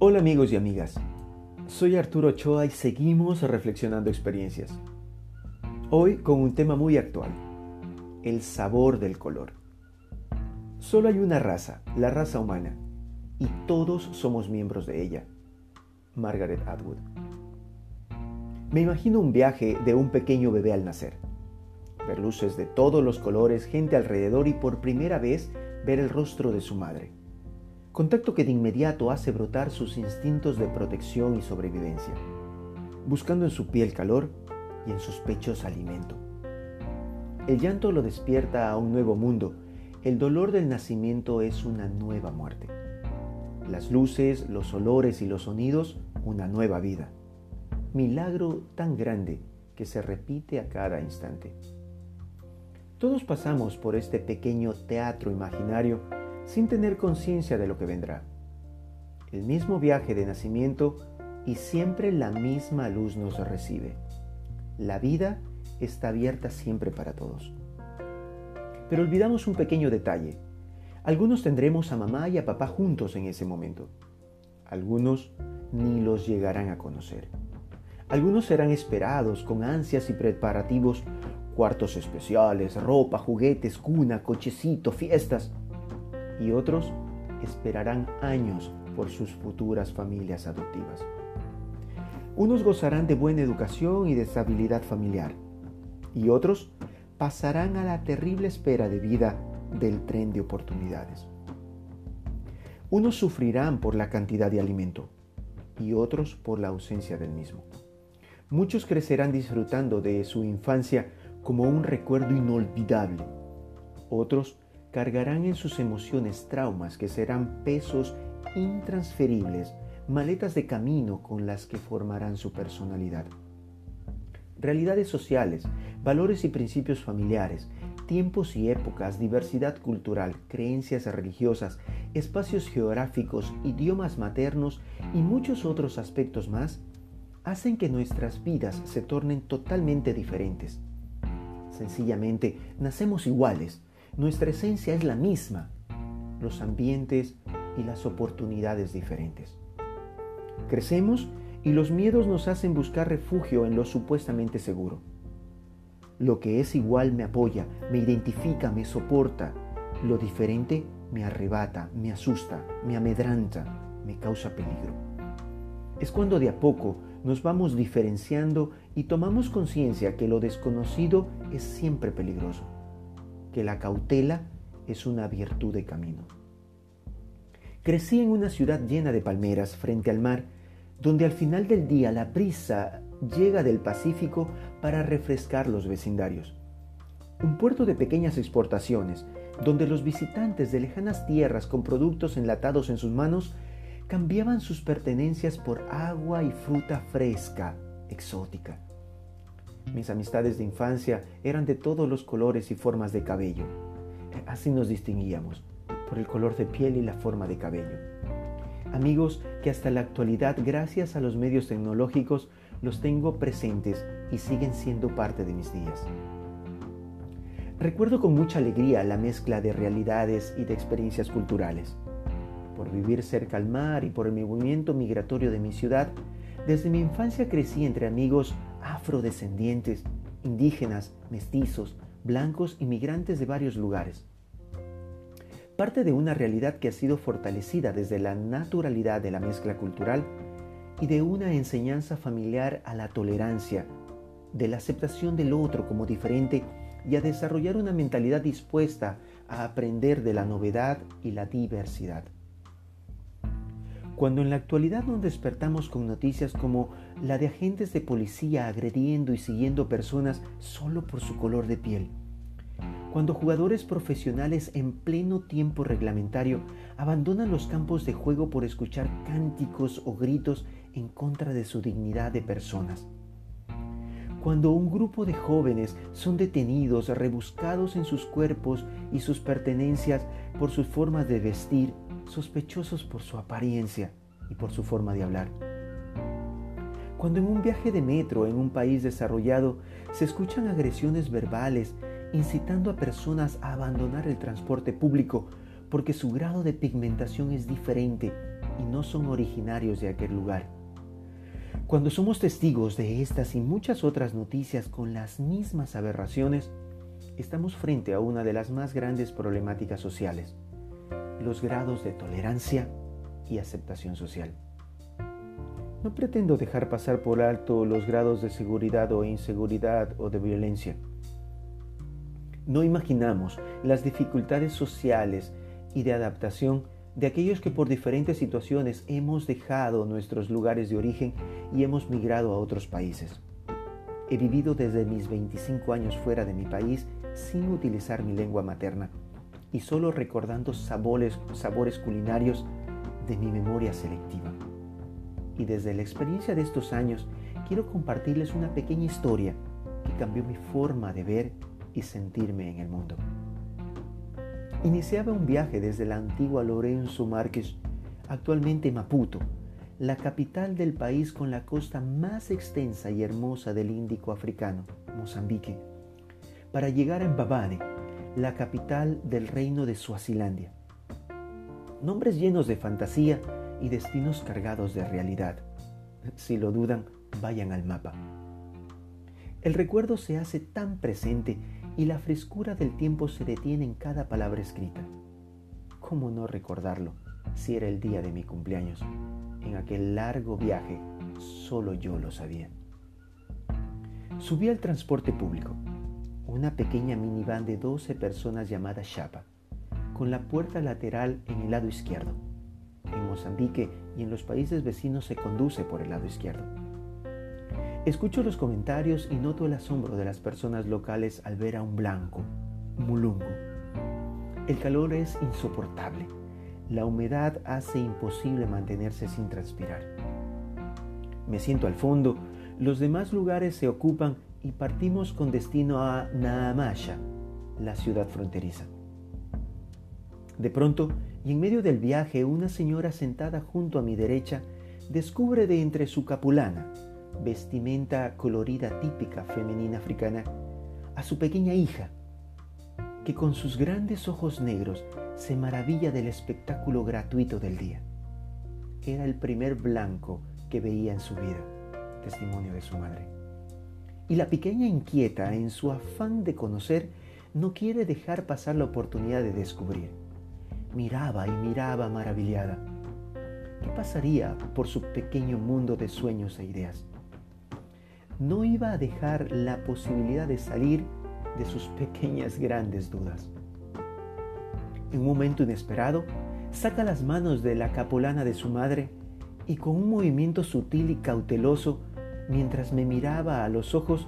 Hola amigos y amigas, soy Arturo Ochoa y seguimos reflexionando experiencias. Hoy con un tema muy actual, el sabor del color. Solo hay una raza, la raza humana, y todos somos miembros de ella. Margaret Atwood. Me imagino un viaje de un pequeño bebé al nacer. Ver luces de todos los colores, gente alrededor y por primera vez ver el rostro de su madre contacto que de inmediato hace brotar sus instintos de protección y sobrevivencia, buscando en su piel calor y en sus pechos alimento. El llanto lo despierta a un nuevo mundo, el dolor del nacimiento es una nueva muerte. Las luces, los olores y los sonidos, una nueva vida. Milagro tan grande que se repite a cada instante. Todos pasamos por este pequeño teatro imaginario sin tener conciencia de lo que vendrá. El mismo viaje de nacimiento y siempre la misma luz nos recibe. La vida está abierta siempre para todos. Pero olvidamos un pequeño detalle. Algunos tendremos a mamá y a papá juntos en ese momento. Algunos ni los llegarán a conocer. Algunos serán esperados con ansias y preparativos, cuartos especiales, ropa, juguetes, cuna, cochecito, fiestas y otros esperarán años por sus futuras familias adoptivas. Unos gozarán de buena educación y de estabilidad familiar y otros pasarán a la terrible espera de vida del tren de oportunidades. Unos sufrirán por la cantidad de alimento y otros por la ausencia del mismo. Muchos crecerán disfrutando de su infancia como un recuerdo inolvidable. Otros cargarán en sus emociones traumas que serán pesos intransferibles, maletas de camino con las que formarán su personalidad. Realidades sociales, valores y principios familiares, tiempos y épocas, diversidad cultural, creencias religiosas, espacios geográficos, idiomas maternos y muchos otros aspectos más hacen que nuestras vidas se tornen totalmente diferentes. Sencillamente, nacemos iguales, nuestra esencia es la misma, los ambientes y las oportunidades diferentes. Crecemos y los miedos nos hacen buscar refugio en lo supuestamente seguro. Lo que es igual me apoya, me identifica, me soporta. Lo diferente me arrebata, me asusta, me amedranta, me causa peligro. Es cuando de a poco nos vamos diferenciando y tomamos conciencia que lo desconocido es siempre peligroso que la cautela es una virtud de camino. Crecí en una ciudad llena de palmeras frente al mar, donde al final del día la brisa llega del Pacífico para refrescar los vecindarios. Un puerto de pequeñas exportaciones, donde los visitantes de lejanas tierras con productos enlatados en sus manos cambiaban sus pertenencias por agua y fruta fresca, exótica. Mis amistades de infancia eran de todos los colores y formas de cabello. Así nos distinguíamos, por el color de piel y la forma de cabello. Amigos que hasta la actualidad, gracias a los medios tecnológicos, los tengo presentes y siguen siendo parte de mis días. Recuerdo con mucha alegría la mezcla de realidades y de experiencias culturales. Por vivir cerca al mar y por el movimiento migratorio de mi ciudad, desde mi infancia crecí entre amigos afrodescendientes, indígenas, mestizos, blancos y migrantes de varios lugares. Parte de una realidad que ha sido fortalecida desde la naturalidad de la mezcla cultural y de una enseñanza familiar a la tolerancia, de la aceptación del otro como diferente y a desarrollar una mentalidad dispuesta a aprender de la novedad y la diversidad. Cuando en la actualidad nos despertamos con noticias como la de agentes de policía agrediendo y siguiendo personas solo por su color de piel. Cuando jugadores profesionales en pleno tiempo reglamentario abandonan los campos de juego por escuchar cánticos o gritos en contra de su dignidad de personas. Cuando un grupo de jóvenes son detenidos, rebuscados en sus cuerpos y sus pertenencias por sus formas de vestir sospechosos por su apariencia y por su forma de hablar. Cuando en un viaje de metro en un país desarrollado se escuchan agresiones verbales incitando a personas a abandonar el transporte público porque su grado de pigmentación es diferente y no son originarios de aquel lugar. Cuando somos testigos de estas y muchas otras noticias con las mismas aberraciones, estamos frente a una de las más grandes problemáticas sociales, los grados de tolerancia y aceptación social. No pretendo dejar pasar por alto los grados de seguridad o inseguridad o de violencia. No imaginamos las dificultades sociales y de adaptación de aquellos que por diferentes situaciones hemos dejado nuestros lugares de origen y hemos migrado a otros países. He vivido desde mis 25 años fuera de mi país sin utilizar mi lengua materna y solo recordando sabores, sabores culinarios de mi memoria selectiva. Y desde la experiencia de estos años quiero compartirles una pequeña historia que cambió mi forma de ver y sentirme en el mundo. Iniciaba un viaje desde la antigua Lorenzo Márquez, actualmente Maputo, la capital del país con la costa más extensa y hermosa del Índico africano, Mozambique, para llegar a Mbabane, la capital del reino de Suazilandia. Nombres llenos de fantasía y destinos cargados de realidad. Si lo dudan, vayan al mapa. El recuerdo se hace tan presente y la frescura del tiempo se detiene en cada palabra escrita. ¿Cómo no recordarlo si era el día de mi cumpleaños? En aquel largo viaje solo yo lo sabía. Subí al transporte público, una pequeña minivan de 12 personas llamada Chapa, con la puerta lateral en el lado izquierdo. En Mozambique y en los países vecinos se conduce por el lado izquierdo. Escucho los comentarios y noto el asombro de las personas locales al ver a un blanco, mulungo. El calor es insoportable. La humedad hace imposible mantenerse sin transpirar. Me siento al fondo, los demás lugares se ocupan y partimos con destino a Naamaya, la ciudad fronteriza. De pronto, y en medio del viaje, una señora sentada junto a mi derecha descubre de entre su capulana vestimenta colorida típica femenina africana, a su pequeña hija, que con sus grandes ojos negros se maravilla del espectáculo gratuito del día. Era el primer blanco que veía en su vida, testimonio de su madre. Y la pequeña inquieta, en su afán de conocer, no quiere dejar pasar la oportunidad de descubrir. Miraba y miraba maravillada. ¿Qué pasaría por su pequeño mundo de sueños e ideas? no iba a dejar la posibilidad de salir de sus pequeñas grandes dudas. En un momento inesperado, saca las manos de la capolana de su madre y con un movimiento sutil y cauteloso, mientras me miraba a los ojos,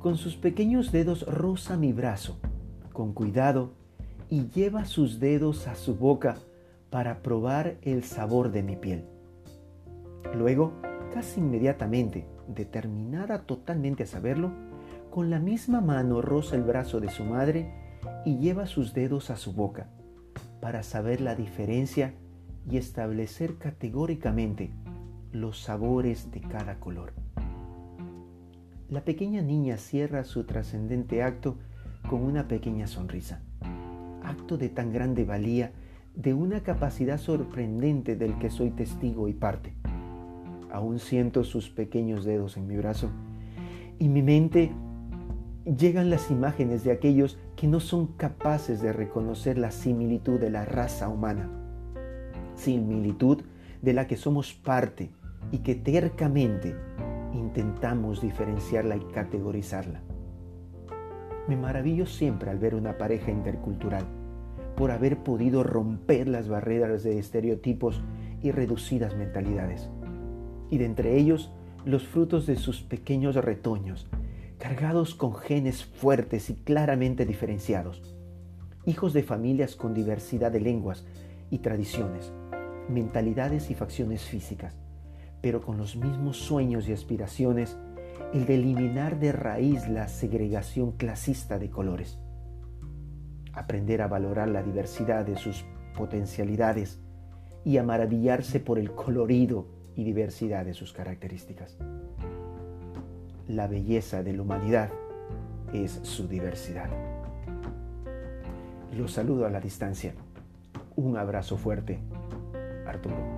con sus pequeños dedos roza mi brazo, con cuidado, y lleva sus dedos a su boca para probar el sabor de mi piel. Luego, casi inmediatamente, determinada totalmente a saberlo, con la misma mano roza el brazo de su madre y lleva sus dedos a su boca para saber la diferencia y establecer categóricamente los sabores de cada color. La pequeña niña cierra su trascendente acto con una pequeña sonrisa, acto de tan grande valía, de una capacidad sorprendente del que soy testigo y parte aún siento sus pequeños dedos en mi brazo. Y mi mente llegan las imágenes de aquellos que no son capaces de reconocer la similitud de la raza humana. Similitud de la que somos parte y que tercamente intentamos diferenciarla y categorizarla. Me maravillo siempre al ver una pareja intercultural, por haber podido romper las barreras de estereotipos y reducidas mentalidades y de entre ellos los frutos de sus pequeños retoños, cargados con genes fuertes y claramente diferenciados, hijos de familias con diversidad de lenguas y tradiciones, mentalidades y facciones físicas, pero con los mismos sueños y aspiraciones, el de eliminar de raíz la segregación clasista de colores, aprender a valorar la diversidad de sus potencialidades y a maravillarse por el colorido y diversidad de sus características. La belleza de la humanidad es su diversidad. Los saludo a la distancia. Un abrazo fuerte. Arturo.